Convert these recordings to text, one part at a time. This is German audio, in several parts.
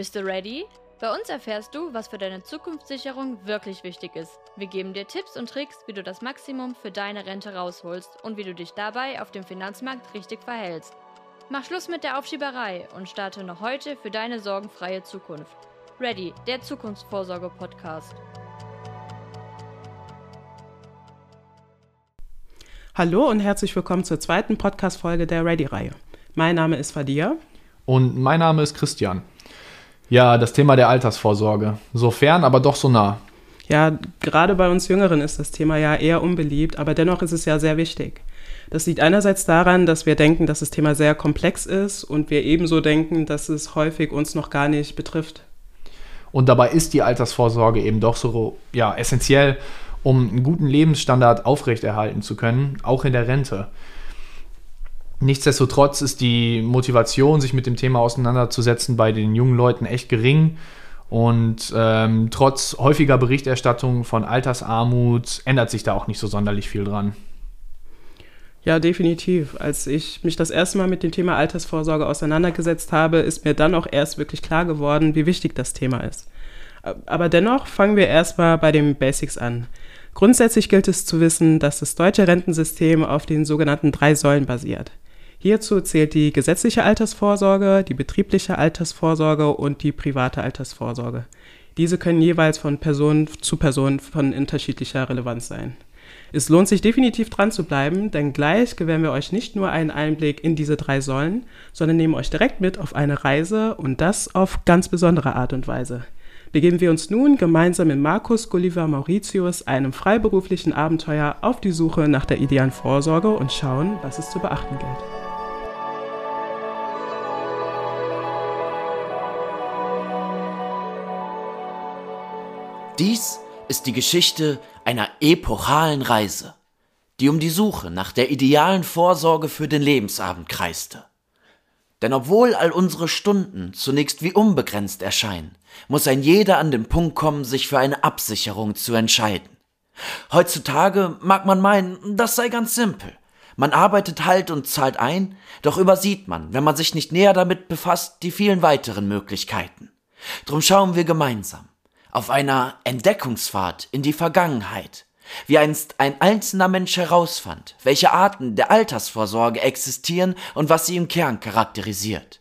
Bist du ready? Bei uns erfährst du, was für deine Zukunftssicherung wirklich wichtig ist. Wir geben dir Tipps und Tricks, wie du das Maximum für deine Rente rausholst und wie du dich dabei auf dem Finanzmarkt richtig verhältst. Mach Schluss mit der Aufschieberei und starte noch heute für deine sorgenfreie Zukunft. Ready, der Zukunftsvorsorge-Podcast. Hallo und herzlich willkommen zur zweiten Podcast-Folge der Ready-Reihe. Mein Name ist Fadia. Und mein Name ist Christian. Ja, das Thema der Altersvorsorge. So fern, aber doch so nah. Ja, gerade bei uns Jüngeren ist das Thema ja eher unbeliebt, aber dennoch ist es ja sehr wichtig. Das liegt einerseits daran, dass wir denken, dass das Thema sehr komplex ist und wir ebenso denken, dass es häufig uns noch gar nicht betrifft. Und dabei ist die Altersvorsorge eben doch so ja, essentiell, um einen guten Lebensstandard aufrechterhalten zu können, auch in der Rente. Nichtsdestotrotz ist die Motivation, sich mit dem Thema auseinanderzusetzen, bei den jungen Leuten echt gering. Und ähm, trotz häufiger Berichterstattung von Altersarmut ändert sich da auch nicht so sonderlich viel dran. Ja, definitiv. Als ich mich das erste Mal mit dem Thema Altersvorsorge auseinandergesetzt habe, ist mir dann auch erst wirklich klar geworden, wie wichtig das Thema ist. Aber dennoch fangen wir erstmal bei den Basics an. Grundsätzlich gilt es zu wissen, dass das deutsche Rentensystem auf den sogenannten drei Säulen basiert. Hierzu zählt die gesetzliche Altersvorsorge, die betriebliche Altersvorsorge und die private Altersvorsorge. Diese können jeweils von Person zu Person von unterschiedlicher Relevanz sein. Es lohnt sich definitiv dran zu bleiben, denn gleich gewähren wir euch nicht nur einen Einblick in diese drei Säulen, sondern nehmen euch direkt mit auf eine Reise und das auf ganz besondere Art und Weise. Begeben wir uns nun gemeinsam mit Markus Gulliver Mauritius einem freiberuflichen Abenteuer auf die Suche nach der idealen Vorsorge und schauen, was es zu beachten gilt. Dies ist die Geschichte einer epochalen Reise, die um die Suche nach der idealen Vorsorge für den Lebensabend kreiste. Denn obwohl all unsere Stunden zunächst wie unbegrenzt erscheinen, muss ein jeder an den Punkt kommen, sich für eine Absicherung zu entscheiden. Heutzutage mag man meinen, das sei ganz simpel. Man arbeitet halt und zahlt ein, doch übersieht man, wenn man sich nicht näher damit befasst, die vielen weiteren Möglichkeiten. Drum schauen wir gemeinsam auf einer Entdeckungsfahrt in die Vergangenheit, wie einst ein einzelner Mensch herausfand, welche Arten der Altersvorsorge existieren und was sie im Kern charakterisiert.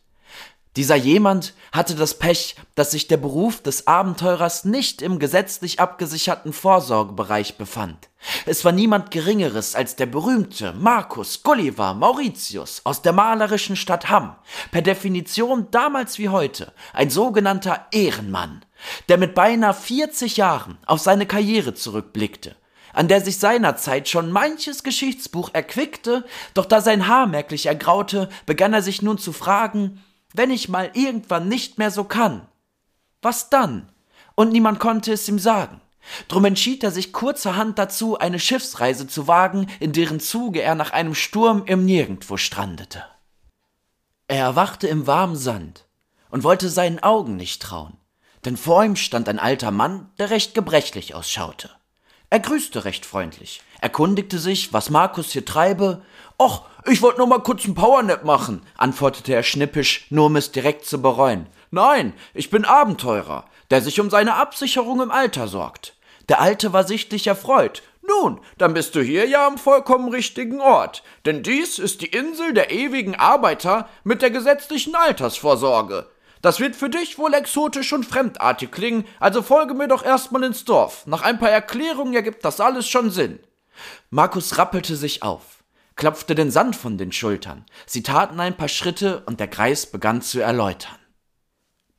Dieser jemand hatte das Pech, dass sich der Beruf des Abenteurers nicht im gesetzlich abgesicherten Vorsorgebereich befand. Es war niemand Geringeres als der berühmte Marcus Gulliver Mauritius aus der malerischen Stadt Hamm, per Definition damals wie heute ein sogenannter Ehrenmann, der mit beinahe 40 Jahren auf seine Karriere zurückblickte, an der sich seinerzeit schon manches Geschichtsbuch erquickte, doch da sein Haar merklich ergraute, begann er sich nun zu fragen, wenn ich mal irgendwann nicht mehr so kann, was dann? Und niemand konnte es ihm sagen. Drum entschied er sich kurzerhand dazu, eine Schiffsreise zu wagen, in deren Zuge er nach einem Sturm im Nirgendwo strandete. Er erwachte im warmen Sand und wollte seinen Augen nicht trauen, denn vor ihm stand ein alter Mann, der recht gebrechlich ausschaute. Er grüßte recht freundlich, erkundigte sich, was Markus hier treibe. Och, ich wollte nur mal kurz einen Powernap machen, antwortete er schnippisch, nur um es direkt zu bereuen. Nein, ich bin Abenteurer, der sich um seine Absicherung im Alter sorgt. Der Alte war sichtlich erfreut. Nun, dann bist du hier ja am vollkommen richtigen Ort, denn dies ist die Insel der ewigen Arbeiter mit der gesetzlichen Altersvorsorge. Das wird für dich wohl exotisch und fremdartig klingen, also folge mir doch erstmal ins Dorf. Nach ein paar Erklärungen ergibt das alles schon Sinn. Markus rappelte sich auf, klopfte den Sand von den Schultern. Sie taten ein paar Schritte und der Kreis begann zu erläutern.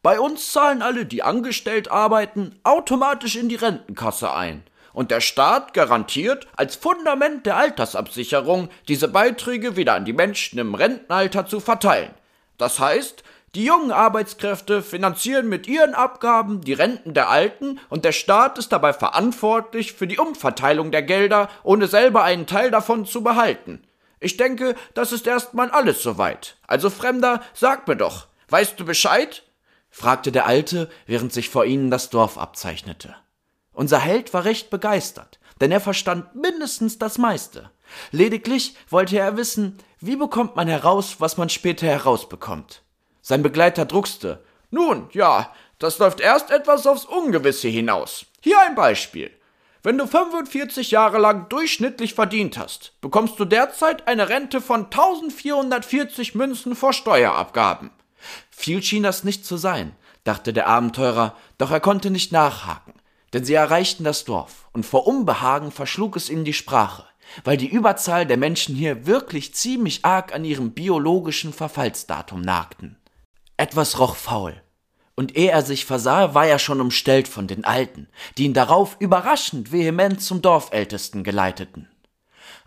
Bei uns zahlen alle, die angestellt arbeiten, automatisch in die Rentenkasse ein. Und der Staat garantiert als Fundament der Altersabsicherung, diese Beiträge wieder an die Menschen im Rentenalter zu verteilen. Das heißt, die jungen Arbeitskräfte finanzieren mit ihren Abgaben die Renten der Alten und der Staat ist dabei verantwortlich für die Umverteilung der Gelder, ohne selber einen Teil davon zu behalten. Ich denke, das ist erstmal alles soweit. Also Fremder, sag mir doch, weißt du Bescheid? fragte der Alte, während sich vor ihnen das Dorf abzeichnete. Unser Held war recht begeistert, denn er verstand mindestens das meiste. Lediglich wollte er wissen, wie bekommt man heraus, was man später herausbekommt. Sein Begleiter druckste. Nun, ja, das läuft erst etwas aufs Ungewisse hinaus. Hier ein Beispiel. Wenn du 45 Jahre lang durchschnittlich verdient hast, bekommst du derzeit eine Rente von 1440 Münzen vor Steuerabgaben. Viel schien das nicht zu sein, dachte der Abenteurer, doch er konnte nicht nachhaken, denn sie erreichten das Dorf, und vor Unbehagen verschlug es ihnen die Sprache, weil die Überzahl der Menschen hier wirklich ziemlich arg an ihrem biologischen Verfallsdatum nagten. Etwas roch faul, und ehe er sich versah, war er schon umstellt von den Alten, die ihn darauf überraschend vehement zum Dorfältesten geleiteten.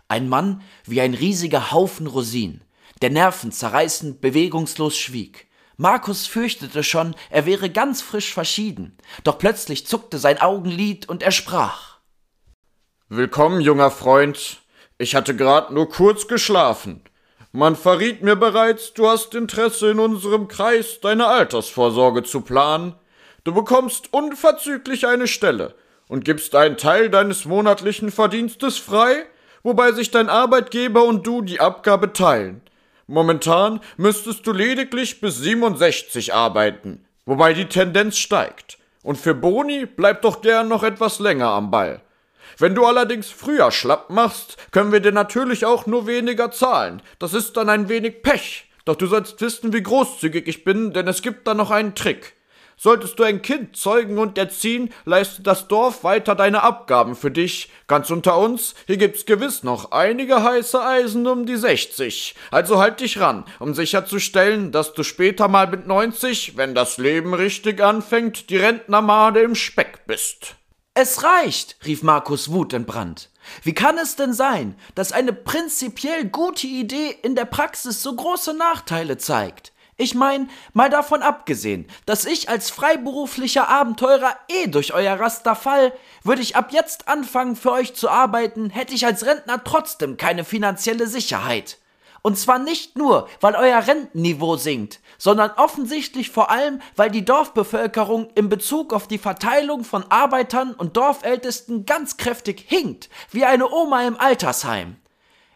Ein Mann wie ein riesiger Haufen Rosinen, der nervenzerreißend bewegungslos schwieg. Markus fürchtete schon, er wäre ganz frisch verschieden, doch plötzlich zuckte sein Augenlid und er sprach. Willkommen, junger Freund. Ich hatte grad nur kurz geschlafen. Man verriet mir bereits, du hast Interesse in unserem Kreis, deine Altersvorsorge zu planen. Du bekommst unverzüglich eine Stelle und gibst einen Teil deines monatlichen Verdienstes frei, wobei sich dein Arbeitgeber und du die Abgabe teilen. Momentan müsstest du lediglich bis 67 arbeiten, wobei die Tendenz steigt. Und für Boni bleib doch gern noch etwas länger am Ball. Wenn du allerdings früher schlapp machst, können wir dir natürlich auch nur weniger zahlen. Das ist dann ein wenig Pech. Doch du sollst wissen, wie großzügig ich bin, denn es gibt da noch einen Trick. Solltest du ein Kind zeugen und erziehen, leistet das Dorf weiter deine Abgaben für dich. Ganz unter uns, hier gibt's gewiss noch einige heiße Eisen um die 60. Also halt dich ran, um sicherzustellen, dass du später mal mit 90, wenn das Leben richtig anfängt, die Rentnermade im Speck bist. Es reicht, rief Markus wutentbrannt. Wie kann es denn sein, dass eine prinzipiell gute Idee in der Praxis so große Nachteile zeigt? Ich mein, mal davon abgesehen, dass ich als freiberuflicher Abenteurer eh durch euer Raster fall, würde ich ab jetzt anfangen für euch zu arbeiten, hätte ich als Rentner trotzdem keine finanzielle Sicherheit. Und zwar nicht nur, weil euer Rentenniveau sinkt, sondern offensichtlich vor allem, weil die Dorfbevölkerung in Bezug auf die Verteilung von Arbeitern und Dorfältesten ganz kräftig hinkt, wie eine Oma im Altersheim.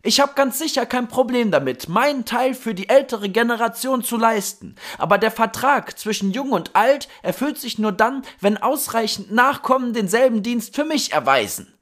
Ich habe ganz sicher kein Problem damit, meinen Teil für die ältere Generation zu leisten, aber der Vertrag zwischen Jung und Alt erfüllt sich nur dann, wenn ausreichend Nachkommen denselben Dienst für mich erweisen.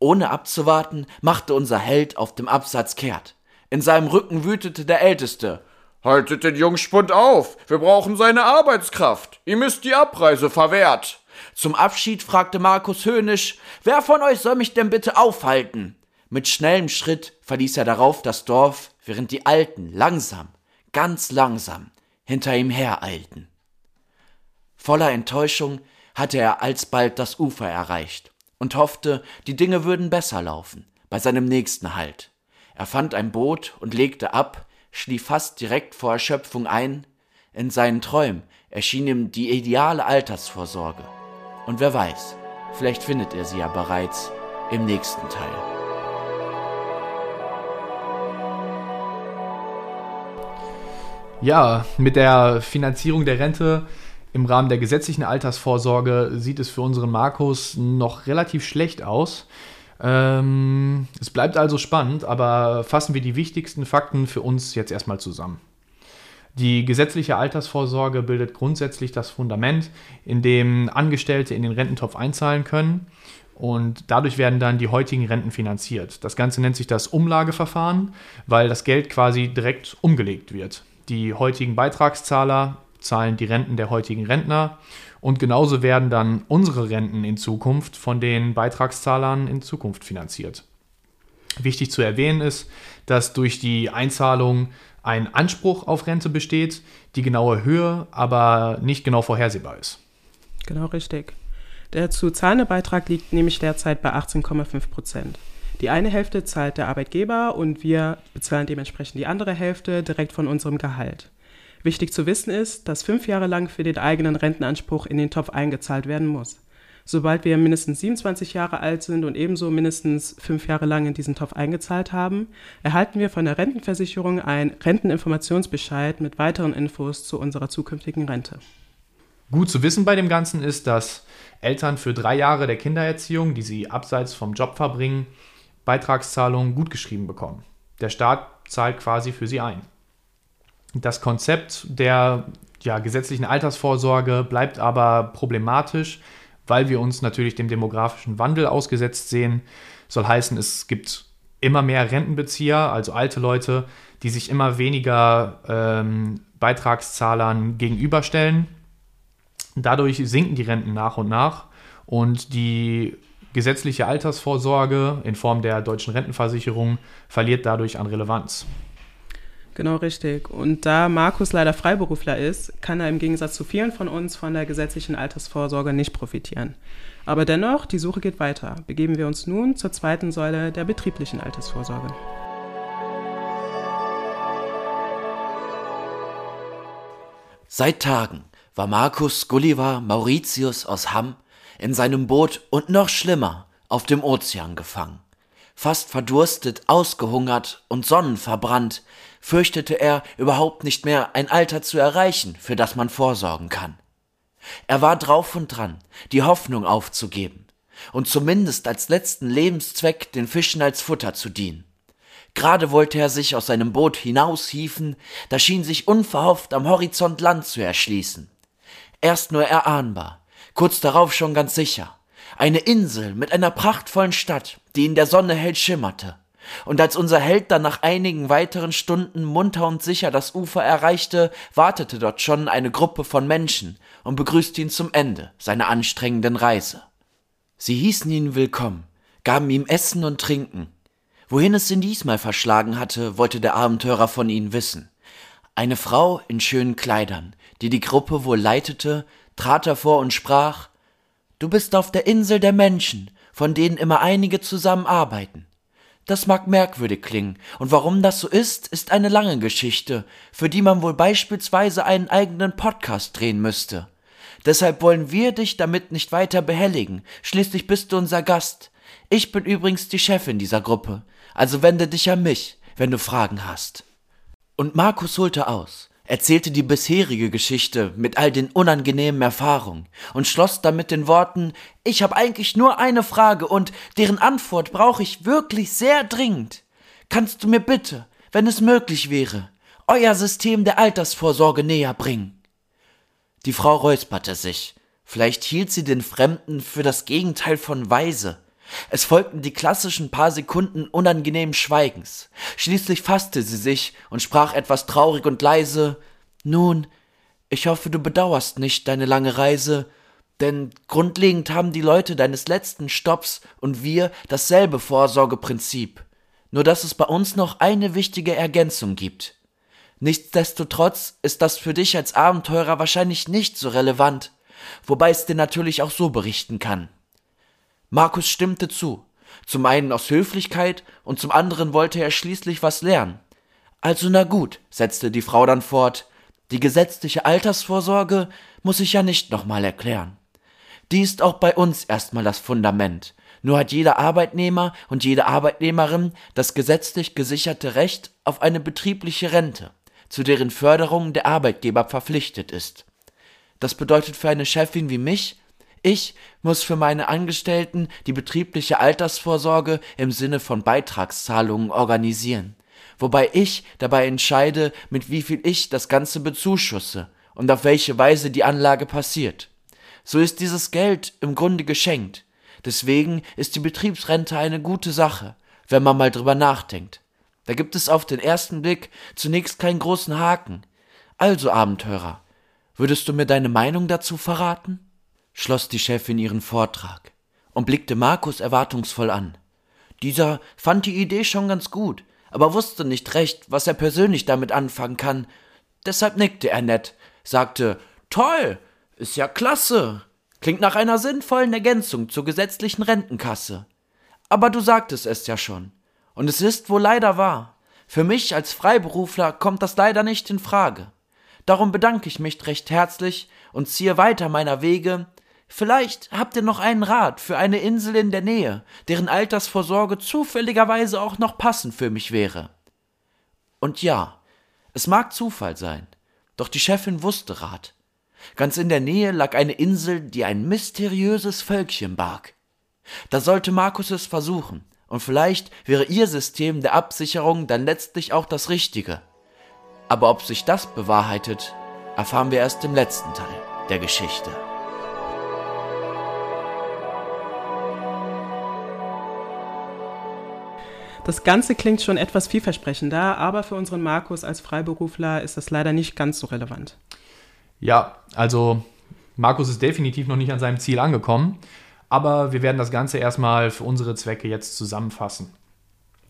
Ohne abzuwarten, machte unser Held auf dem Absatz kehrt. In seinem Rücken wütete der Älteste. Haltet den Jungspund auf! Wir brauchen seine Arbeitskraft! Ihm ist die Abreise verwehrt! Zum Abschied fragte Markus höhnisch, wer von euch soll mich denn bitte aufhalten? Mit schnellem Schritt verließ er darauf das Dorf, während die Alten langsam, ganz langsam hinter ihm hereilten. Voller Enttäuschung hatte er alsbald das Ufer erreicht und hoffte, die Dinge würden besser laufen bei seinem nächsten Halt. Er fand ein Boot und legte ab, schlief fast direkt vor Erschöpfung ein. In seinen Träumen erschien ihm die ideale Altersvorsorge. Und wer weiß, vielleicht findet er sie ja bereits im nächsten Teil. Ja, mit der Finanzierung der Rente im Rahmen der gesetzlichen Altersvorsorge sieht es für unseren Markus noch relativ schlecht aus. Ähm, es bleibt also spannend, aber fassen wir die wichtigsten Fakten für uns jetzt erstmal zusammen. Die gesetzliche Altersvorsorge bildet grundsätzlich das Fundament, in dem Angestellte in den Rententopf einzahlen können und dadurch werden dann die heutigen Renten finanziert. Das Ganze nennt sich das Umlageverfahren, weil das Geld quasi direkt umgelegt wird. Die heutigen Beitragszahler zahlen die Renten der heutigen Rentner und genauso werden dann unsere Renten in Zukunft von den Beitragszahlern in Zukunft finanziert. Wichtig zu erwähnen ist, dass durch die Einzahlung ein Anspruch auf Rente besteht, die genaue Höhe aber nicht genau vorhersehbar ist. Genau richtig. Der zu zahlende Beitrag liegt nämlich derzeit bei 18,5 Prozent. Die eine Hälfte zahlt der Arbeitgeber und wir bezahlen dementsprechend die andere Hälfte direkt von unserem Gehalt. Wichtig zu wissen ist, dass fünf Jahre lang für den eigenen Rentenanspruch in den Topf eingezahlt werden muss. Sobald wir mindestens 27 Jahre alt sind und ebenso mindestens fünf Jahre lang in diesen Topf eingezahlt haben, erhalten wir von der Rentenversicherung einen Renteninformationsbescheid mit weiteren Infos zu unserer zukünftigen Rente. Gut zu wissen bei dem Ganzen ist, dass Eltern für drei Jahre der Kindererziehung, die sie abseits vom Job verbringen, Beitragszahlungen gutgeschrieben bekommen. Der Staat zahlt quasi für sie ein. Das Konzept der ja, gesetzlichen Altersvorsorge bleibt aber problematisch, weil wir uns natürlich dem demografischen Wandel ausgesetzt sehen. Soll heißen, es gibt immer mehr Rentenbezieher, also alte Leute, die sich immer weniger ähm, Beitragszahlern gegenüberstellen. Dadurch sinken die Renten nach und nach und die gesetzliche Altersvorsorge in Form der deutschen Rentenversicherung verliert dadurch an Relevanz. Genau richtig. Und da Markus leider Freiberufler ist, kann er im Gegensatz zu vielen von uns von der gesetzlichen Altersvorsorge nicht profitieren. Aber dennoch, die Suche geht weiter. Begeben wir uns nun zur zweiten Säule der betrieblichen Altersvorsorge. Seit Tagen war Markus Gulliver Mauritius aus Hamm in seinem Boot und noch schlimmer auf dem Ozean gefangen. Fast verdurstet, ausgehungert und sonnenverbrannt, fürchtete er überhaupt nicht mehr ein Alter zu erreichen, für das man vorsorgen kann. Er war drauf und dran, die Hoffnung aufzugeben und zumindest als letzten Lebenszweck den Fischen als Futter zu dienen. Gerade wollte er sich aus seinem Boot hinaushieven, da schien sich unverhofft am Horizont Land zu erschließen. Erst nur erahnbar, kurz darauf schon ganz sicher. Eine Insel mit einer prachtvollen Stadt, die in der Sonne hell schimmerte. Und als unser Held dann nach einigen weiteren Stunden munter und sicher das Ufer erreichte, wartete dort schon eine Gruppe von Menschen und begrüßte ihn zum Ende seiner anstrengenden Reise. Sie hießen ihn willkommen, gaben ihm Essen und Trinken. Wohin es ihn diesmal verschlagen hatte, wollte der Abenteurer von ihnen wissen. Eine Frau in schönen Kleidern, die die Gruppe wohl leitete, trat hervor und sprach Du bist auf der Insel der Menschen, von denen immer einige zusammenarbeiten. Das mag merkwürdig klingen, und warum das so ist, ist eine lange Geschichte, für die man wohl beispielsweise einen eigenen Podcast drehen müsste. Deshalb wollen wir dich damit nicht weiter behelligen, schließlich bist du unser Gast. Ich bin übrigens die Chefin dieser Gruppe, also wende dich an mich, wenn du Fragen hast. Und Markus holte aus, erzählte die bisherige Geschichte mit all den unangenehmen Erfahrungen und schloss dann mit den Worten Ich habe eigentlich nur eine Frage und deren Antwort brauche ich wirklich sehr dringend. Kannst du mir bitte, wenn es möglich wäre, euer System der Altersvorsorge näher bringen? Die Frau räusperte sich. Vielleicht hielt sie den Fremden für das Gegenteil von weise. Es folgten die klassischen paar Sekunden unangenehmen Schweigens. Schließlich fasste sie sich und sprach etwas traurig und leise Nun, ich hoffe, du bedauerst nicht deine lange Reise, denn grundlegend haben die Leute deines letzten Stopps und wir dasselbe Vorsorgeprinzip, nur dass es bei uns noch eine wichtige Ergänzung gibt. Nichtsdestotrotz ist das für dich als Abenteurer wahrscheinlich nicht so relevant, wobei es dir natürlich auch so berichten kann. Markus stimmte zu, zum einen aus Höflichkeit und zum anderen wollte er schließlich was lernen. Also na gut, setzte die Frau dann fort, die gesetzliche Altersvorsorge muss ich ja nicht nochmal erklären. Die ist auch bei uns erstmal das Fundament. Nur hat jeder Arbeitnehmer und jede Arbeitnehmerin das gesetzlich gesicherte Recht auf eine betriebliche Rente, zu deren Förderung der Arbeitgeber verpflichtet ist. Das bedeutet für eine Chefin wie mich ich muss für meine Angestellten die betriebliche Altersvorsorge im Sinne von Beitragszahlungen organisieren, wobei ich dabei entscheide, mit wie viel ich das Ganze bezuschusse und auf welche Weise die Anlage passiert. So ist dieses Geld im Grunde geschenkt. Deswegen ist die Betriebsrente eine gute Sache, wenn man mal drüber nachdenkt. Da gibt es auf den ersten Blick zunächst keinen großen Haken. Also, Abenteurer, würdest du mir deine Meinung dazu verraten? Schloss die Chefin ihren Vortrag und blickte Markus erwartungsvoll an. Dieser fand die Idee schon ganz gut, aber wusste nicht recht, was er persönlich damit anfangen kann. Deshalb nickte er nett, sagte Toll, ist ja klasse, klingt nach einer sinnvollen Ergänzung zur gesetzlichen Rentenkasse. Aber du sagtest es ja schon, und es ist wohl leider wahr. Für mich als Freiberufler kommt das leider nicht in Frage. Darum bedanke ich mich recht herzlich und ziehe weiter meiner Wege, Vielleicht habt ihr noch einen Rat für eine Insel in der Nähe, deren Altersvorsorge zufälligerweise auch noch passend für mich wäre. Und ja, es mag Zufall sein, doch die Chefin wusste Rat. Ganz in der Nähe lag eine Insel, die ein mysteriöses Völkchen barg. Da sollte Markus es versuchen, und vielleicht wäre ihr System der Absicherung dann letztlich auch das richtige. Aber ob sich das bewahrheitet, erfahren wir erst im letzten Teil der Geschichte. Das Ganze klingt schon etwas vielversprechender, aber für unseren Markus als Freiberufler ist das leider nicht ganz so relevant. Ja, also Markus ist definitiv noch nicht an seinem Ziel angekommen, aber wir werden das Ganze erstmal für unsere Zwecke jetzt zusammenfassen.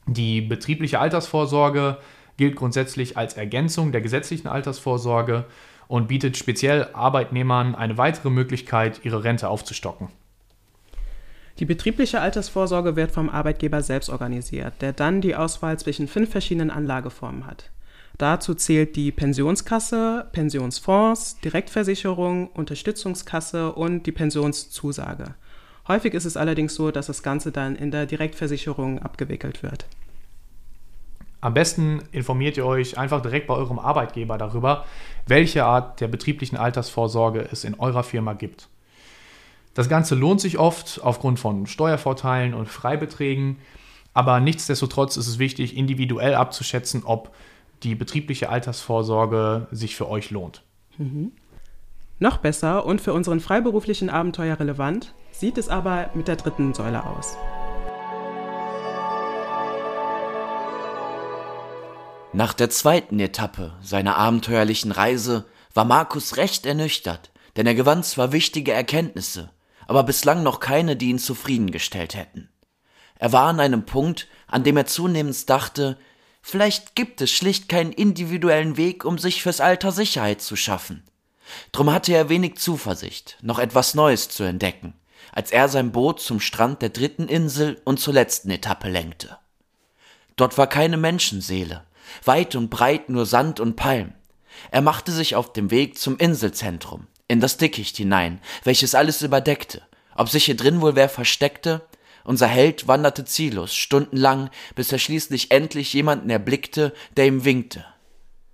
Die betriebliche Altersvorsorge gilt grundsätzlich als Ergänzung der gesetzlichen Altersvorsorge und bietet speziell Arbeitnehmern eine weitere Möglichkeit, ihre Rente aufzustocken. Die betriebliche Altersvorsorge wird vom Arbeitgeber selbst organisiert, der dann die Auswahl zwischen fünf verschiedenen Anlageformen hat. Dazu zählt die Pensionskasse, Pensionsfonds, Direktversicherung, Unterstützungskasse und die Pensionszusage. Häufig ist es allerdings so, dass das Ganze dann in der Direktversicherung abgewickelt wird. Am besten informiert ihr euch einfach direkt bei eurem Arbeitgeber darüber, welche Art der betrieblichen Altersvorsorge es in eurer Firma gibt. Das Ganze lohnt sich oft aufgrund von Steuervorteilen und Freibeträgen, aber nichtsdestotrotz ist es wichtig, individuell abzuschätzen, ob die betriebliche Altersvorsorge sich für euch lohnt. Mhm. Noch besser und für unseren freiberuflichen Abenteuer relevant sieht es aber mit der dritten Säule aus. Nach der zweiten Etappe seiner abenteuerlichen Reise war Markus recht ernüchtert, denn er gewann zwar wichtige Erkenntnisse, aber bislang noch keine, die ihn zufriedengestellt hätten. Er war an einem Punkt, an dem er zunehmend dachte, vielleicht gibt es schlicht keinen individuellen Weg, um sich fürs Alter Sicherheit zu schaffen. Drum hatte er wenig Zuversicht, noch etwas Neues zu entdecken, als er sein Boot zum Strand der dritten Insel und zur letzten Etappe lenkte. Dort war keine Menschenseele, weit und breit nur Sand und Palm. Er machte sich auf dem Weg zum Inselzentrum, in das Dickicht hinein, welches alles überdeckte. Ob sich hier drin wohl wer versteckte? Unser Held wanderte ziellos, stundenlang, bis er schließlich endlich jemanden erblickte, der ihm winkte.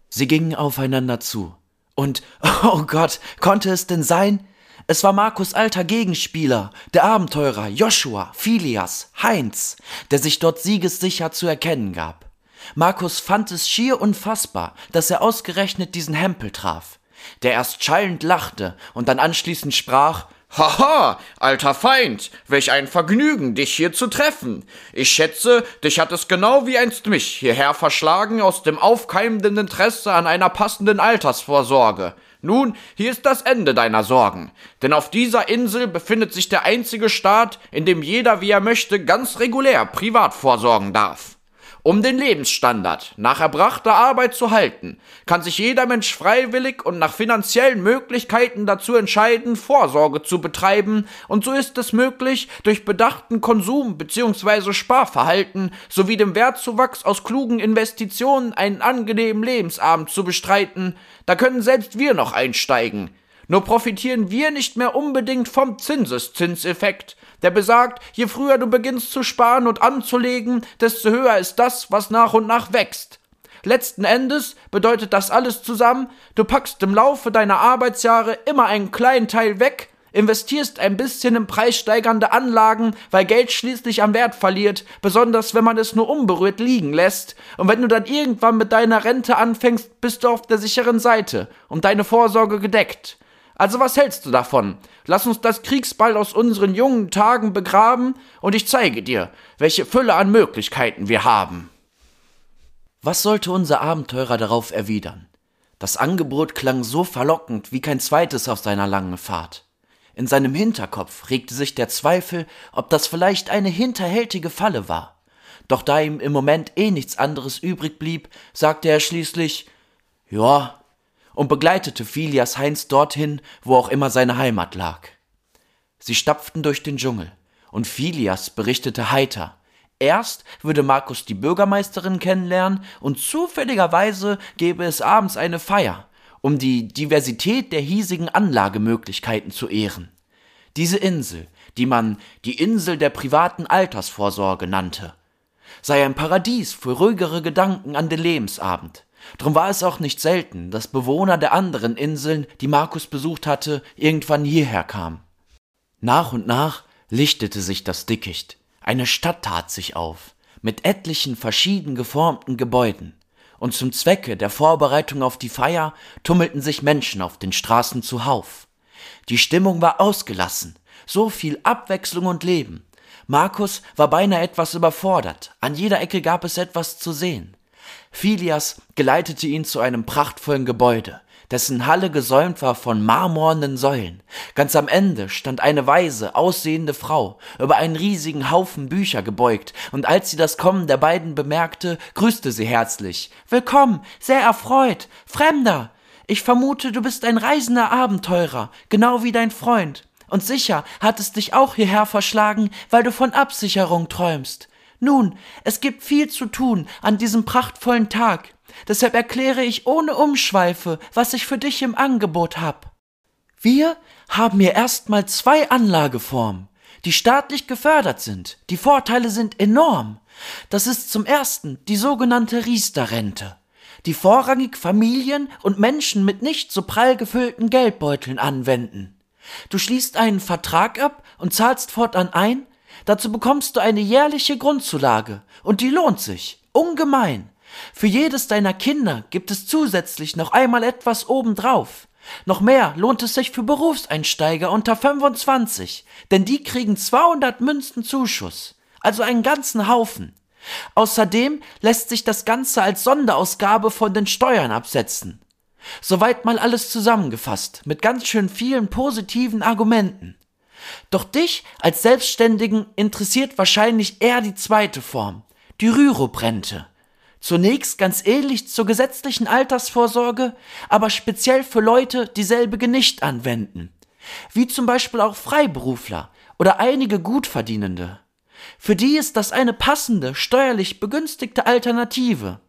Sie gingen aufeinander zu. Und, oh Gott, konnte es denn sein? Es war Markus alter Gegenspieler, der Abenteurer Joshua, Philias, Heinz, der sich dort siegessicher zu erkennen gab. Markus fand es schier unfassbar, dass er ausgerechnet diesen Hempel traf der erst schallend lachte und dann anschließend sprach Haha, alter Feind, welch ein Vergnügen, dich hier zu treffen. Ich schätze, dich hat es genau wie einst mich hierher verschlagen aus dem aufkeimenden Interesse an einer passenden Altersvorsorge. Nun, hier ist das Ende deiner Sorgen, denn auf dieser Insel befindet sich der einzige Staat, in dem jeder, wie er möchte, ganz regulär privat vorsorgen darf. Um den Lebensstandard nach erbrachter Arbeit zu halten, kann sich jeder Mensch freiwillig und nach finanziellen Möglichkeiten dazu entscheiden, Vorsorge zu betreiben, und so ist es möglich, durch bedachten Konsum bzw. Sparverhalten sowie dem Wertzuwachs aus klugen Investitionen einen angenehmen Lebensabend zu bestreiten. Da können selbst wir noch einsteigen. Nur profitieren wir nicht mehr unbedingt vom Zinseszinseffekt, der besagt, je früher du beginnst zu sparen und anzulegen, desto höher ist das, was nach und nach wächst. Letzten Endes bedeutet das alles zusammen, du packst im Laufe deiner Arbeitsjahre immer einen kleinen Teil weg, investierst ein bisschen in preissteigernde Anlagen, weil Geld schließlich am Wert verliert, besonders wenn man es nur unberührt liegen lässt, und wenn du dann irgendwann mit deiner Rente anfängst, bist du auf der sicheren Seite und deine Vorsorge gedeckt. Also was hältst du davon? Lass uns das Kriegsball aus unseren jungen Tagen begraben und ich zeige dir, welche Fülle an Möglichkeiten wir haben. Was sollte unser Abenteurer darauf erwidern? Das Angebot klang so verlockend wie kein zweites auf seiner langen Fahrt. In seinem Hinterkopf regte sich der Zweifel, ob das vielleicht eine hinterhältige Falle war. Doch da ihm im Moment eh nichts anderes übrig blieb, sagte er schließlich Ja, und begleitete Philias Heinz dorthin, wo auch immer seine Heimat lag. Sie stapften durch den Dschungel, und Philias berichtete heiter. Erst würde Markus die Bürgermeisterin kennenlernen, und zufälligerweise gäbe es abends eine Feier, um die Diversität der hiesigen Anlagemöglichkeiten zu ehren. Diese Insel, die man die Insel der privaten Altersvorsorge nannte, sei ein Paradies für ruhigere Gedanken an den Lebensabend. Drum war es auch nicht selten, dass Bewohner der anderen Inseln, die Markus besucht hatte, irgendwann hierher kamen. Nach und nach lichtete sich das Dickicht. Eine Stadt tat sich auf, mit etlichen verschieden geformten Gebäuden. und zum Zwecke der Vorbereitung auf die Feier tummelten sich Menschen auf den Straßen zuhauf. Die Stimmung war ausgelassen, so viel Abwechslung und Leben. Markus war beinahe etwas überfordert, an jeder Ecke gab es etwas zu sehen. Philias geleitete ihn zu einem prachtvollen Gebäude, dessen Halle gesäumt war von marmornen Säulen. Ganz am Ende stand eine weise, aussehende Frau, über einen riesigen Haufen Bücher gebeugt, und als sie das Kommen der beiden bemerkte, grüßte sie herzlich. Willkommen, sehr erfreut, Fremder. Ich vermute, du bist ein reisender Abenteurer, genau wie dein Freund. Und sicher hat es dich auch hierher verschlagen, weil du von Absicherung träumst. Nun, es gibt viel zu tun an diesem prachtvollen Tag. Deshalb erkläre ich ohne Umschweife, was ich für dich im Angebot hab. Wir haben hier erstmal zwei Anlageformen, die staatlich gefördert sind. Die Vorteile sind enorm. Das ist zum ersten die sogenannte Riester-Rente, die vorrangig Familien und Menschen mit nicht so prall gefüllten Geldbeuteln anwenden. Du schließt einen Vertrag ab und zahlst fortan ein, dazu bekommst du eine jährliche Grundzulage, und die lohnt sich, ungemein. Für jedes deiner Kinder gibt es zusätzlich noch einmal etwas obendrauf. Noch mehr lohnt es sich für Berufseinsteiger unter 25, denn die kriegen 200 Münzen Zuschuss, also einen ganzen Haufen. Außerdem lässt sich das Ganze als Sonderausgabe von den Steuern absetzen. Soweit mal alles zusammengefasst, mit ganz schön vielen positiven Argumenten. Doch dich als Selbstständigen interessiert wahrscheinlich eher die zweite Form, die Rürup-Rente. Zunächst ganz ähnlich zur gesetzlichen Altersvorsorge, aber speziell für Leute, die selbige nicht anwenden. Wie zum Beispiel auch Freiberufler oder einige Gutverdienende. Für die ist das eine passende, steuerlich begünstigte Alternative.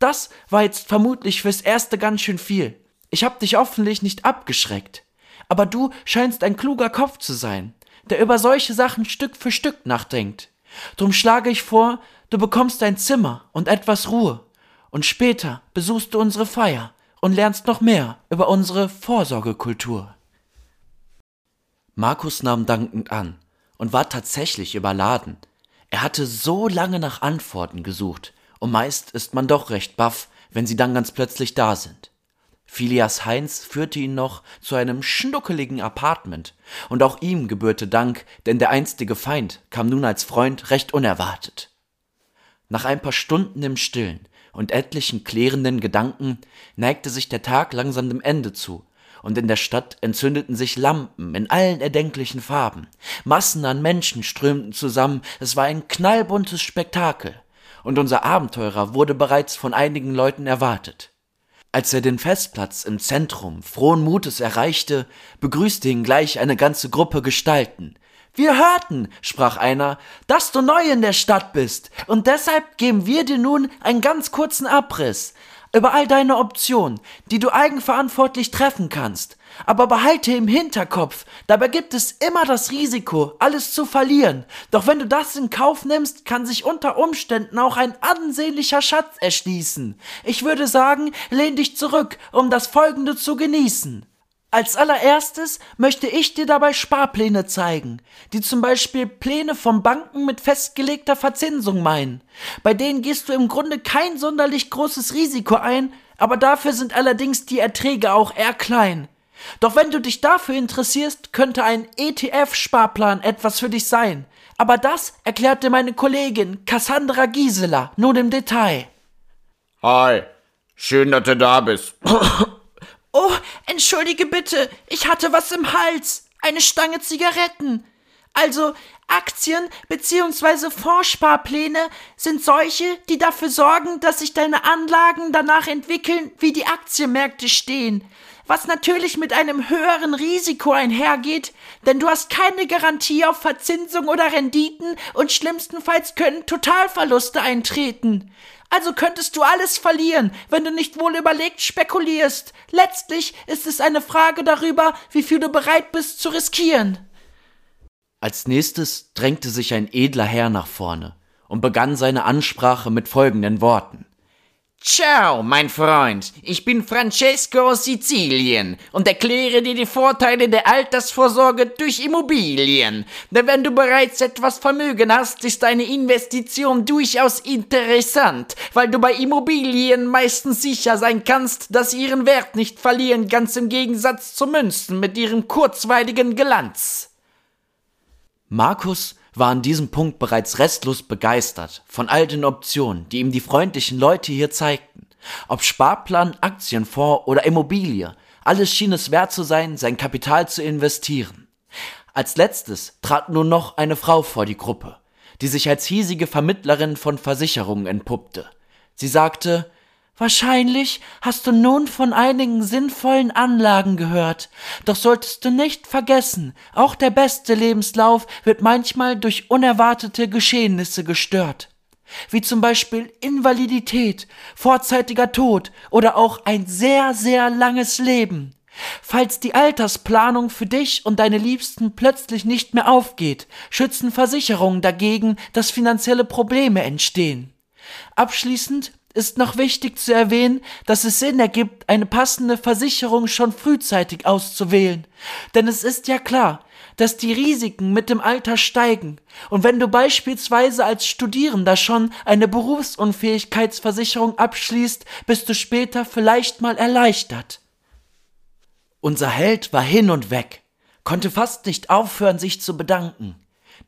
Das war jetzt vermutlich fürs Erste ganz schön viel. Ich hab dich hoffentlich nicht abgeschreckt. Aber du scheinst ein kluger Kopf zu sein, der über solche Sachen Stück für Stück nachdenkt. Drum schlage ich vor, Du bekommst ein Zimmer und etwas Ruhe, und später besuchst du unsere Feier und lernst noch mehr über unsere Vorsorgekultur. Markus nahm dankend an und war tatsächlich überladen. Er hatte so lange nach Antworten gesucht, und meist ist man doch recht baff, wenn sie dann ganz plötzlich da sind. Phileas Heinz führte ihn noch zu einem schnuckeligen Apartment, und auch ihm gebührte Dank, denn der einstige Feind kam nun als Freund recht unerwartet. Nach ein paar Stunden im Stillen und etlichen klärenden Gedanken neigte sich der Tag langsam dem Ende zu, und in der Stadt entzündeten sich Lampen in allen erdenklichen Farben. Massen an Menschen strömten zusammen, es war ein knallbuntes Spektakel, und unser Abenteurer wurde bereits von einigen Leuten erwartet. Als er den Festplatz im Zentrum frohen Mutes erreichte, begrüßte ihn gleich eine ganze Gruppe Gestalten, wir hörten, sprach einer, dass du neu in der Stadt bist, und deshalb geben wir dir nun einen ganz kurzen Abriss über all deine Optionen, die du eigenverantwortlich treffen kannst. Aber behalte im Hinterkopf, dabei gibt es immer das Risiko, alles zu verlieren. Doch wenn du das in Kauf nimmst, kann sich unter Umständen auch ein ansehnlicher Schatz erschließen. Ich würde sagen, lehn dich zurück, um das Folgende zu genießen. Als allererstes möchte ich dir dabei Sparpläne zeigen, die zum Beispiel Pläne von Banken mit festgelegter Verzinsung meinen. Bei denen gehst du im Grunde kein sonderlich großes Risiko ein, aber dafür sind allerdings die Erträge auch eher klein. Doch wenn du dich dafür interessierst, könnte ein ETF-Sparplan etwas für dich sein. Aber das erklärte meine Kollegin Cassandra Gisela nun im Detail. Hi, schön, dass du da bist. Oh, entschuldige bitte, ich hatte was im Hals. Eine Stange Zigaretten. Also, Aktien bzw. Fondssparpläne sind solche, die dafür sorgen, dass sich deine Anlagen danach entwickeln, wie die Aktienmärkte stehen. Was natürlich mit einem höheren Risiko einhergeht, denn du hast keine Garantie auf Verzinsung oder Renditen und schlimmstenfalls können Totalverluste eintreten. Also könntest du alles verlieren, wenn du nicht wohl überlegt spekulierst. Letztlich ist es eine Frage darüber, wie viel du bereit bist zu riskieren. Als nächstes drängte sich ein edler Herr nach vorne und begann seine Ansprache mit folgenden Worten. Ciao, mein Freund. Ich bin Francesco aus Sizilien und erkläre dir die Vorteile der Altersvorsorge durch Immobilien. Denn wenn du bereits etwas Vermögen hast, ist eine Investition durchaus interessant, weil du bei Immobilien meistens sicher sein kannst, dass sie ihren Wert nicht verlieren, ganz im Gegensatz zu Münzen mit ihrem kurzweiligen Glanz. Markus war an diesem Punkt bereits restlos begeistert von all den Optionen, die ihm die freundlichen Leute hier zeigten. Ob Sparplan, Aktienfonds oder Immobilie, alles schien es wert zu sein, sein Kapital zu investieren. Als letztes trat nun noch eine Frau vor die Gruppe, die sich als hiesige Vermittlerin von Versicherungen entpuppte. Sie sagte, Wahrscheinlich hast du nun von einigen sinnvollen Anlagen gehört. Doch solltest du nicht vergessen, auch der beste Lebenslauf wird manchmal durch unerwartete Geschehnisse gestört. Wie zum Beispiel Invalidität, vorzeitiger Tod oder auch ein sehr, sehr langes Leben. Falls die Altersplanung für dich und deine Liebsten plötzlich nicht mehr aufgeht, schützen Versicherungen dagegen, dass finanzielle Probleme entstehen. Abschließend ist noch wichtig zu erwähnen, dass es Sinn ergibt, eine passende Versicherung schon frühzeitig auszuwählen. Denn es ist ja klar, dass die Risiken mit dem Alter steigen. Und wenn du beispielsweise als Studierender schon eine Berufsunfähigkeitsversicherung abschließt, bist du später vielleicht mal erleichtert. Unser Held war hin und weg, konnte fast nicht aufhören, sich zu bedanken.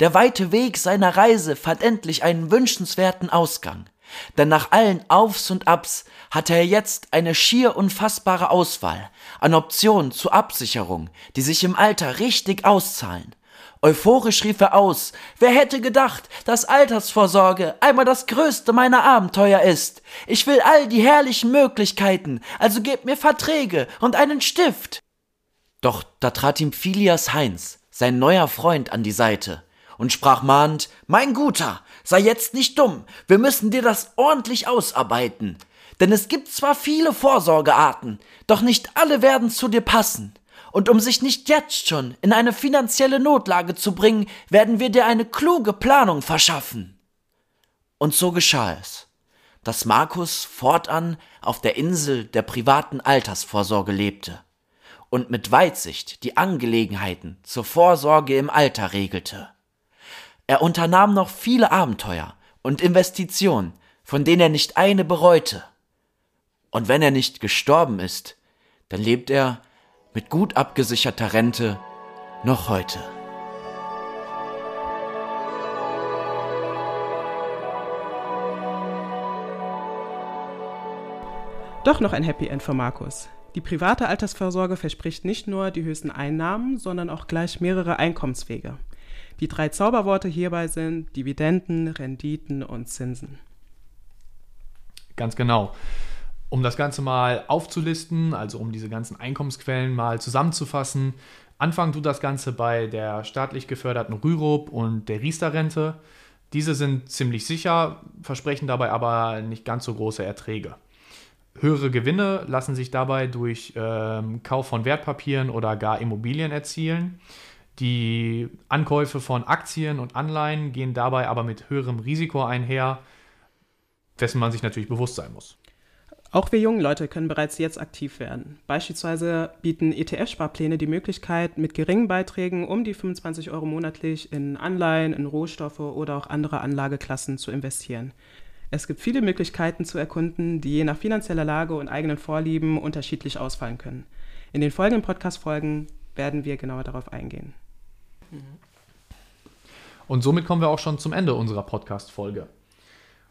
Der weite Weg seiner Reise fand endlich einen wünschenswerten Ausgang. Denn nach allen Aufs und Abs hatte er jetzt eine schier unfassbare Auswahl an Optionen zur Absicherung, die sich im Alter richtig auszahlen. Euphorisch rief er aus, wer hätte gedacht, dass Altersvorsorge einmal das größte meiner Abenteuer ist. Ich will all die herrlichen Möglichkeiten, also gebt mir Verträge und einen Stift. Doch da trat ihm Phileas Heinz, sein neuer Freund, an die Seite und sprach mahnend, Mein Guter, sei jetzt nicht dumm, wir müssen dir das ordentlich ausarbeiten. Denn es gibt zwar viele Vorsorgearten, doch nicht alle werden zu dir passen. Und um sich nicht jetzt schon in eine finanzielle Notlage zu bringen, werden wir dir eine kluge Planung verschaffen. Und so geschah es, dass Markus fortan auf der Insel der privaten Altersvorsorge lebte und mit Weitsicht die Angelegenheiten zur Vorsorge im Alter regelte. Er unternahm noch viele Abenteuer und Investitionen, von denen er nicht eine bereute. Und wenn er nicht gestorben ist, dann lebt er mit gut abgesicherter Rente noch heute. Doch noch ein Happy End für Markus. Die private Altersvorsorge verspricht nicht nur die höchsten Einnahmen, sondern auch gleich mehrere Einkommenswege. Die drei Zauberworte hierbei sind Dividenden, Renditen und Zinsen. Ganz genau. Um das Ganze mal aufzulisten, also um diese ganzen Einkommensquellen mal zusammenzufassen, anfangen tut das Ganze bei der staatlich geförderten Rürup und der Riester-Rente. Diese sind ziemlich sicher, versprechen dabei aber nicht ganz so große Erträge. Höhere Gewinne lassen sich dabei durch ähm, Kauf von Wertpapieren oder gar Immobilien erzielen. Die Ankäufe von Aktien und Anleihen gehen dabei aber mit höherem Risiko einher, dessen man sich natürlich bewusst sein muss. Auch wir jungen Leute können bereits jetzt aktiv werden. Beispielsweise bieten ETF-Sparpläne die Möglichkeit, mit geringen Beiträgen um die 25 Euro monatlich in Anleihen, in Rohstoffe oder auch andere Anlageklassen zu investieren. Es gibt viele Möglichkeiten zu erkunden, die je nach finanzieller Lage und eigenen Vorlieben unterschiedlich ausfallen können. In den folgenden Podcast-Folgen werden wir genauer darauf eingehen. Und somit kommen wir auch schon zum Ende unserer Podcast-Folge.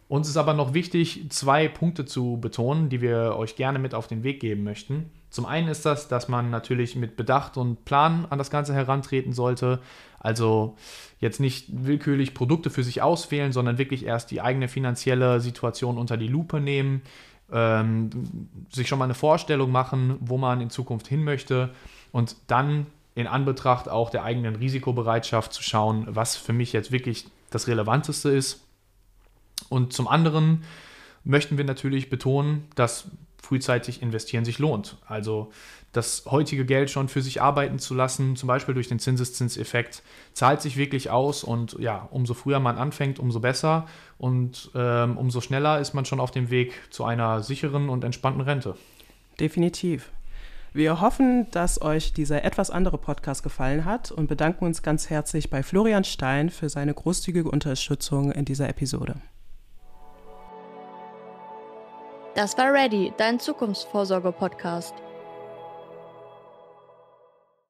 Uns ist aber noch wichtig, zwei Punkte zu betonen, die wir euch gerne mit auf den Weg geben möchten. Zum einen ist das, dass man natürlich mit Bedacht und Plan an das Ganze herantreten sollte. Also jetzt nicht willkürlich Produkte für sich auswählen, sondern wirklich erst die eigene finanzielle Situation unter die Lupe nehmen, ähm, sich schon mal eine Vorstellung machen, wo man in Zukunft hin möchte und dann in Anbetracht auch der eigenen Risikobereitschaft zu schauen, was für mich jetzt wirklich das Relevanteste ist. Und zum anderen möchten wir natürlich betonen, dass frühzeitig investieren sich lohnt. Also das heutige Geld schon für sich arbeiten zu lassen, zum Beispiel durch den Zinseszinseffekt, zahlt sich wirklich aus und ja, umso früher man anfängt, umso besser und ähm, umso schneller ist man schon auf dem Weg zu einer sicheren und entspannten Rente. Definitiv. Wir hoffen, dass euch dieser etwas andere Podcast gefallen hat und bedanken uns ganz herzlich bei Florian Stein für seine großzügige Unterstützung in dieser Episode. Das war Ready, dein Zukunftsvorsorge-Podcast.